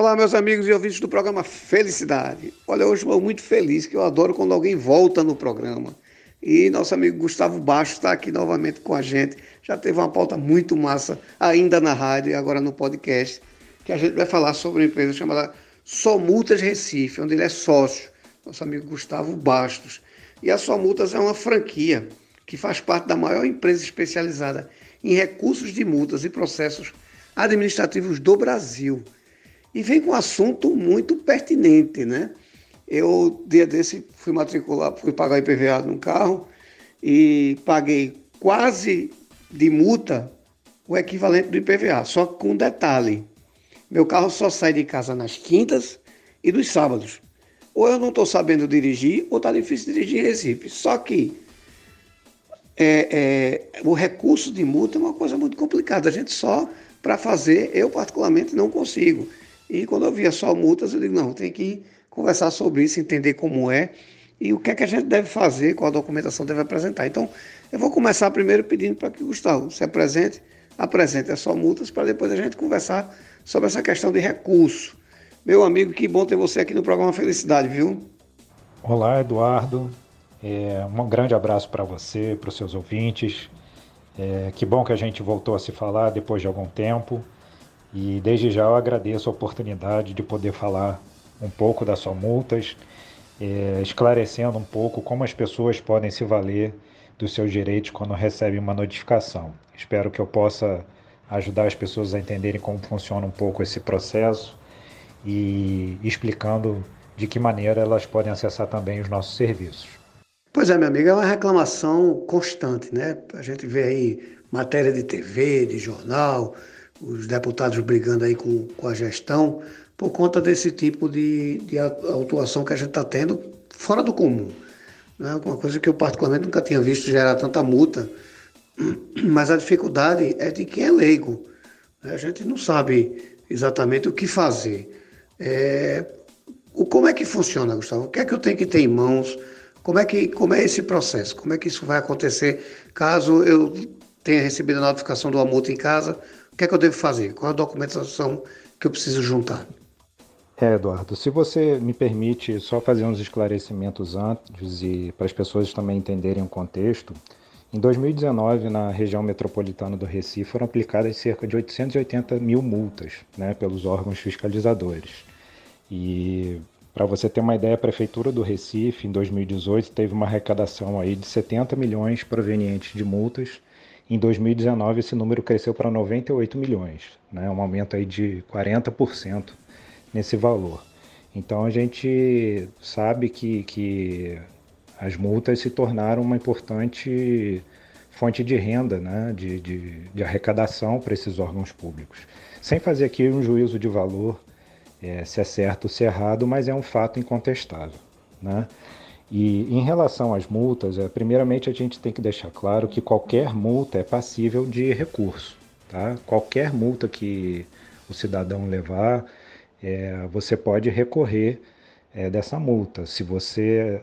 Olá, meus amigos e ouvintes do programa Felicidade. Olha, hoje estou muito feliz, que eu adoro quando alguém volta no programa. E nosso amigo Gustavo Baixo está aqui novamente com a gente. Já teve uma pauta muito massa, ainda na rádio e agora no podcast, que a gente vai falar sobre uma empresa chamada Só Multas Recife, onde ele é sócio, nosso amigo Gustavo Bastos. E a Só Multas é uma franquia que faz parte da maior empresa especializada em recursos de multas e processos administrativos do Brasil. E vem com um assunto muito pertinente, né? Eu, dia desse, fui matricular, fui pagar IPVA num carro e paguei quase de multa o equivalente do IPVA, só com um detalhe. Meu carro só sai de casa nas quintas e nos sábados. Ou eu não estou sabendo dirigir, ou está difícil dirigir em Recife. Só que é, é, o recurso de multa é uma coisa muito complicada. A gente só, para fazer, eu particularmente não consigo. E quando eu via só multas, eu digo, não, tem que conversar sobre isso, entender como é e o que é que a gente deve fazer, qual a documentação deve apresentar. Então, eu vou começar primeiro pedindo para que o Gustavo se apresente, apresente as só multas, para depois a gente conversar sobre essa questão de recurso. Meu amigo, que bom ter você aqui no programa Felicidade, viu? Olá, Eduardo. É, um grande abraço para você, para os seus ouvintes. É, que bom que a gente voltou a se falar depois de algum tempo. E desde já eu agradeço a oportunidade de poder falar um pouco das suas multas, é, esclarecendo um pouco como as pessoas podem se valer dos seus direitos quando recebem uma notificação. Espero que eu possa ajudar as pessoas a entenderem como funciona um pouco esse processo e explicando de que maneira elas podem acessar também os nossos serviços. Pois é, meu amigo, é uma reclamação constante, né? A gente vê aí matéria de TV, de jornal, os deputados brigando aí com, com a gestão por conta desse tipo de, de atuação que a gente está tendo fora do comum. Né? Uma coisa que eu particularmente nunca tinha visto gerar tanta multa, mas a dificuldade é de quem é leigo. Né? A gente não sabe exatamente o que fazer. É, o, como é que funciona, Gustavo? O que é que eu tenho que ter em mãos? Como é, que, como é esse processo? Como é que isso vai acontecer caso eu tenha recebido a notificação de uma multa em casa? Que é que eu devo fazer? Qual é a documentação que eu preciso juntar? É, Eduardo, se você me permite só fazer uns esclarecimentos antes e para as pessoas também entenderem o contexto, em 2019, na região metropolitana do Recife, foram aplicadas cerca de 880 mil multas né, pelos órgãos fiscalizadores. E para você ter uma ideia, a Prefeitura do Recife, em 2018, teve uma arrecadação aí de 70 milhões provenientes de multas em 2019, esse número cresceu para 98 milhões, né? um aumento aí de 40% nesse valor. Então a gente sabe que, que as multas se tornaram uma importante fonte de renda, né? de, de, de arrecadação para esses órgãos públicos. Sem fazer aqui um juízo de valor, é, se é certo ou se é errado, mas é um fato incontestável. Né? E em relação às multas, é, primeiramente a gente tem que deixar claro que qualquer multa é passível de recurso. Tá? Qualquer multa que o cidadão levar, é, você pode recorrer é, dessa multa. Se você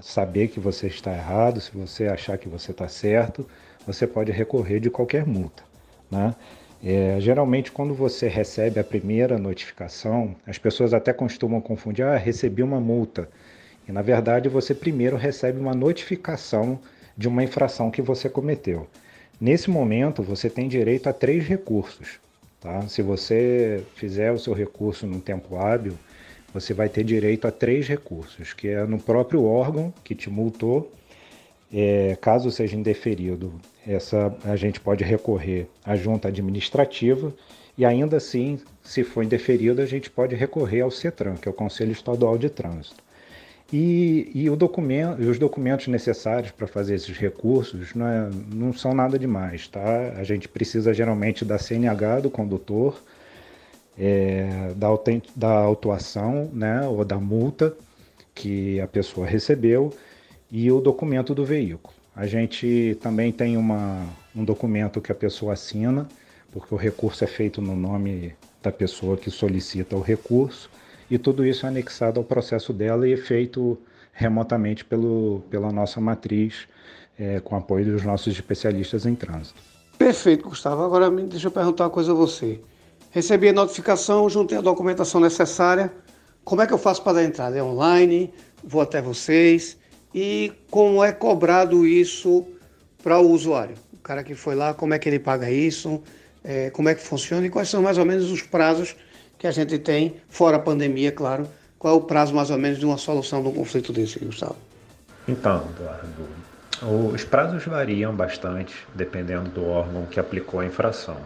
saber que você está errado, se você achar que você está certo, você pode recorrer de qualquer multa. Né? É, geralmente, quando você recebe a primeira notificação, as pessoas até costumam confundir: ah, recebi uma multa. E na verdade você primeiro recebe uma notificação de uma infração que você cometeu. Nesse momento você tem direito a três recursos. Tá? Se você fizer o seu recurso no tempo hábil, você vai ter direito a três recursos, que é no próprio órgão que te multou, é, caso seja indeferido, essa a gente pode recorrer à junta administrativa e ainda assim, se for indeferido, a gente pode recorrer ao CETRAN, que é o Conselho Estadual de Trânsito. E, e, documento, os documentos necessários para fazer esses recursos não, é, não, são nada demais, tá? A gente precisa geralmente da CNH do condutor, é, da, da autuação, né, ou da multa que a pessoa recebeu e o documento do veículo. A gente também tem uma, um documento que a pessoa assina, porque o recurso é feito no nome da pessoa que solicita o recurso e tudo isso é anexado ao processo dela e é feito remotamente pelo, pela nossa matriz, é, com apoio dos nossos especialistas em trânsito. Perfeito, Gustavo. Agora deixa eu perguntar uma coisa a você. Recebi a notificação, juntei a documentação necessária. Como é que eu faço para dar entrada? É online? Vou até vocês? E como é cobrado isso para o usuário? O cara que foi lá, como é que ele paga isso? É, como é que funciona e quais são mais ou menos os prazos que a gente tem, fora a pandemia, claro, qual é o prazo mais ou menos de uma solução de um conflito desse, Gustavo? Então, Eduardo, os prazos variam bastante dependendo do órgão que aplicou a infração.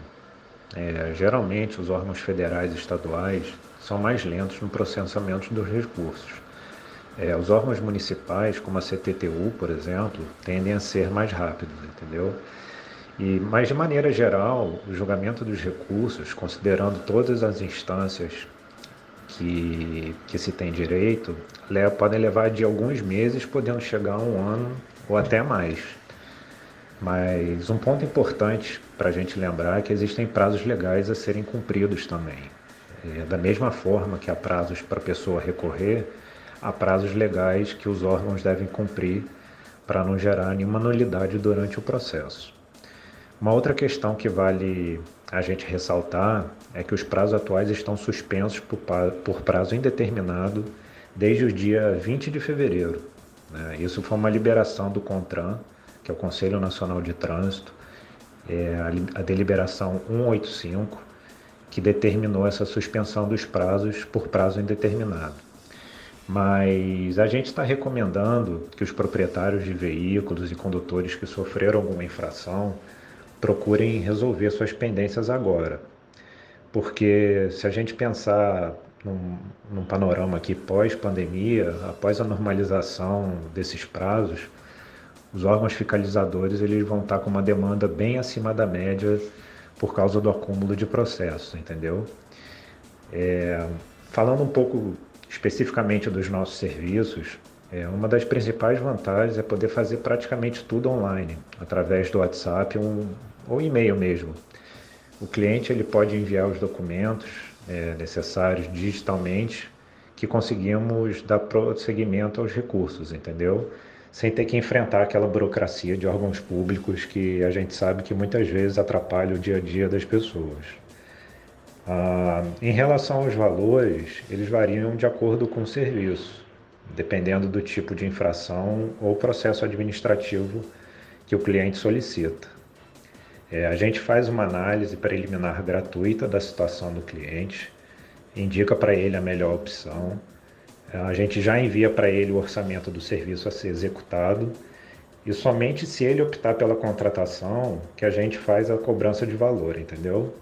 É, geralmente, os órgãos federais e estaduais são mais lentos no processamento dos recursos. É, os órgãos municipais, como a CTTU, por exemplo, tendem a ser mais rápidos, entendeu? E, mas, de maneira geral, o julgamento dos recursos, considerando todas as instâncias que, que se tem direito, podem levar de alguns meses, podendo chegar a um ano ou até mais. Mas um ponto importante para a gente lembrar é que existem prazos legais a serem cumpridos também. É, da mesma forma que há prazos para a pessoa recorrer, há prazos legais que os órgãos devem cumprir para não gerar nenhuma nulidade durante o processo. Uma outra questão que vale a gente ressaltar é que os prazos atuais estão suspensos por prazo indeterminado desde o dia 20 de fevereiro. Né? Isso foi uma liberação do CONTRAN, que é o Conselho Nacional de Trânsito, é a deliberação 185, que determinou essa suspensão dos prazos por prazo indeterminado. Mas a gente está recomendando que os proprietários de veículos e condutores que sofreram alguma infração procurem resolver suas pendências agora. Porque se a gente pensar num, num panorama aqui pós-pandemia, após a normalização desses prazos, os órgãos fiscalizadores eles vão estar com uma demanda bem acima da média por causa do acúmulo de processos, entendeu? É, falando um pouco especificamente dos nossos serviços, é, uma das principais vantagens é poder fazer praticamente tudo online, através do WhatsApp um, ou e-mail mesmo. O cliente ele pode enviar os documentos é, necessários digitalmente que conseguimos dar prosseguimento aos recursos, entendeu? Sem ter que enfrentar aquela burocracia de órgãos públicos que a gente sabe que muitas vezes atrapalha o dia a dia das pessoas. Ah, em relação aos valores, eles variam de acordo com o serviço, dependendo do tipo de infração ou processo administrativo que o cliente solicita. É, a gente faz uma análise preliminar gratuita da situação do cliente, indica para ele a melhor opção, a gente já envia para ele o orçamento do serviço a ser executado e somente se ele optar pela contratação que a gente faz a cobrança de valor, entendeu?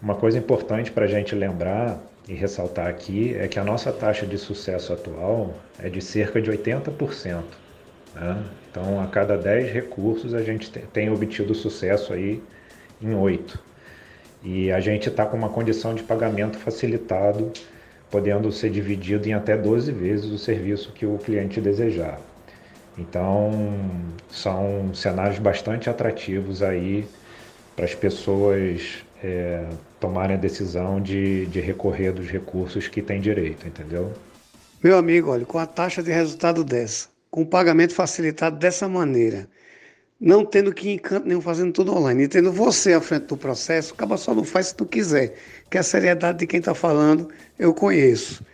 Uma coisa importante para a gente lembrar e ressaltar aqui é que a nossa taxa de sucesso atual é de cerca de 80%. Né? Então, a cada 10 recursos, a gente tem obtido sucesso aí em 8. E a gente está com uma condição de pagamento facilitado, podendo ser dividido em até 12 vezes o serviço que o cliente desejar. Então, são cenários bastante atrativos aí para as pessoas é, tomarem a decisão de, de recorrer dos recursos que têm direito, entendeu? Meu amigo, olha, com a taxa de resultado dessa, com pagamento facilitado dessa maneira, não tendo que ir em canto nenhum, fazendo tudo online, e tendo você à frente do processo, acaba só não faz se tu quiser, que a seriedade de quem está falando eu conheço.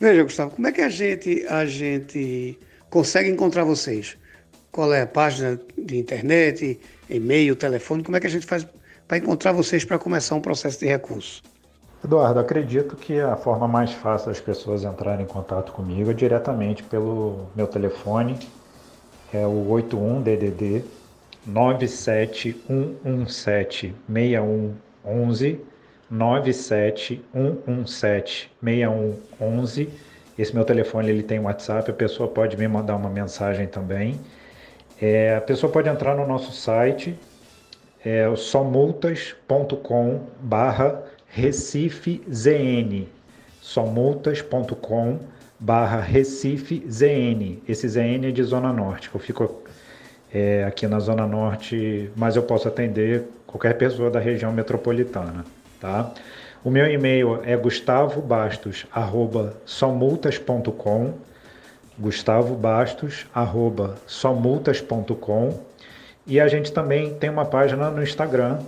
Veja, Gustavo, como é que a gente, a gente consegue encontrar vocês? Qual é a página de internet, e-mail, telefone? Como é que a gente faz para encontrar vocês para começar um processo de recurso? Eduardo, acredito que a forma mais fácil das pessoas entrarem em contato comigo é diretamente pelo meu telefone, é o 81 DDD 97117 6111 97117 6111 esse meu telefone ele tem WhatsApp, a pessoa pode me mandar uma mensagem também. É, a pessoa pode entrar no nosso site, é somultas.com barra recifezn, somultas.com barra recifezn. Esse ZN é de Zona Norte, que eu fico é, aqui na Zona Norte, mas eu posso atender qualquer pessoa da região metropolitana, tá? O meu e-mail é gustavobastos@somultas.com, gustavobastos@somultas.com, e a gente também tem uma página no Instagram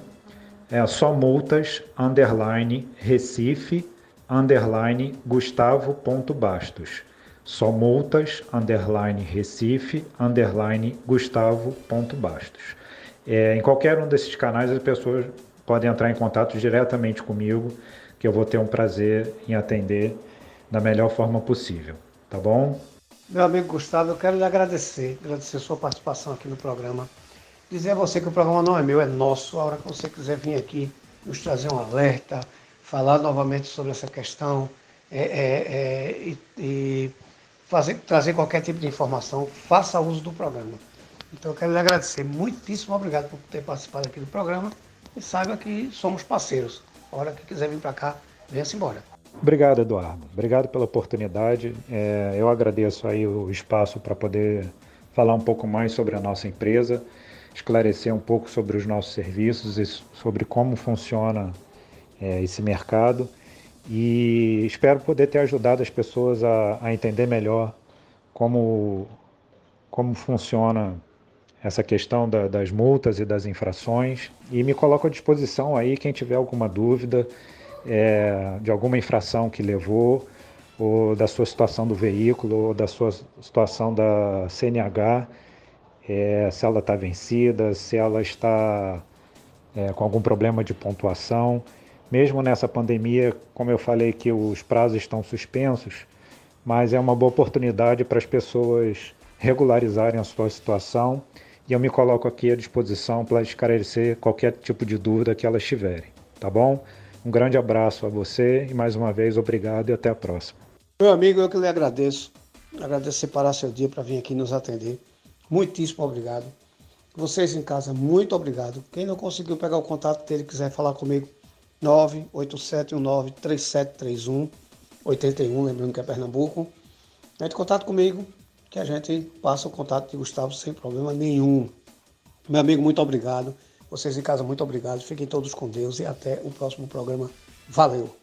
é só multas, underline, Recife, underline, Gustavo ponto Bastos. Só multas, underline, Recife, underline, Gustavo ponto Bastos. É, em qualquer um desses canais as pessoas podem entrar em contato diretamente comigo, que eu vou ter um prazer em atender da melhor forma possível. Tá bom? Meu amigo Gustavo, eu quero lhe agradecer, agradecer sua participação aqui no programa. Dizer a você que o programa não é meu, é nosso. A hora que você quiser vir aqui nos trazer um alerta, falar novamente sobre essa questão é, é, é, e, e fazer, trazer qualquer tipo de informação, faça uso do programa. Então eu quero lhe agradecer. Muitíssimo obrigado por ter participado aqui do programa e saiba que somos parceiros. A hora que quiser vir para cá, venha-se embora. Obrigado, Eduardo. Obrigado pela oportunidade. É, eu agradeço aí o espaço para poder falar um pouco mais sobre a nossa empresa, esclarecer um pouco sobre os nossos serviços e sobre como funciona é, esse mercado. E espero poder ter ajudado as pessoas a, a entender melhor como, como funciona essa questão da, das multas e das infrações. E me coloco à disposição aí quem tiver alguma dúvida é, de alguma infração que levou, ou da sua situação do veículo, ou da sua situação da CNH, é, se ela está vencida, se ela está é, com algum problema de pontuação. Mesmo nessa pandemia, como eu falei que os prazos estão suspensos, mas é uma boa oportunidade para as pessoas regularizarem a sua situação e eu me coloco aqui à disposição para esclarecer qualquer tipo de dúvida que elas tiverem, tá bom? Um grande abraço a você e mais uma vez obrigado e até a próxima. Meu amigo, eu que lhe agradeço. Agradeço separar seu dia para vir aqui nos atender. Muitíssimo obrigado. Vocês em casa, muito obrigado. Quem não conseguiu pegar o contato dele, quiser falar comigo, 987193731 81, lembrando que é Pernambuco. Entre em contato comigo, que a gente passa o contato de Gustavo sem problema nenhum. Meu amigo, muito obrigado. Vocês em casa, muito obrigado. Fiquem todos com Deus e até o próximo programa. Valeu!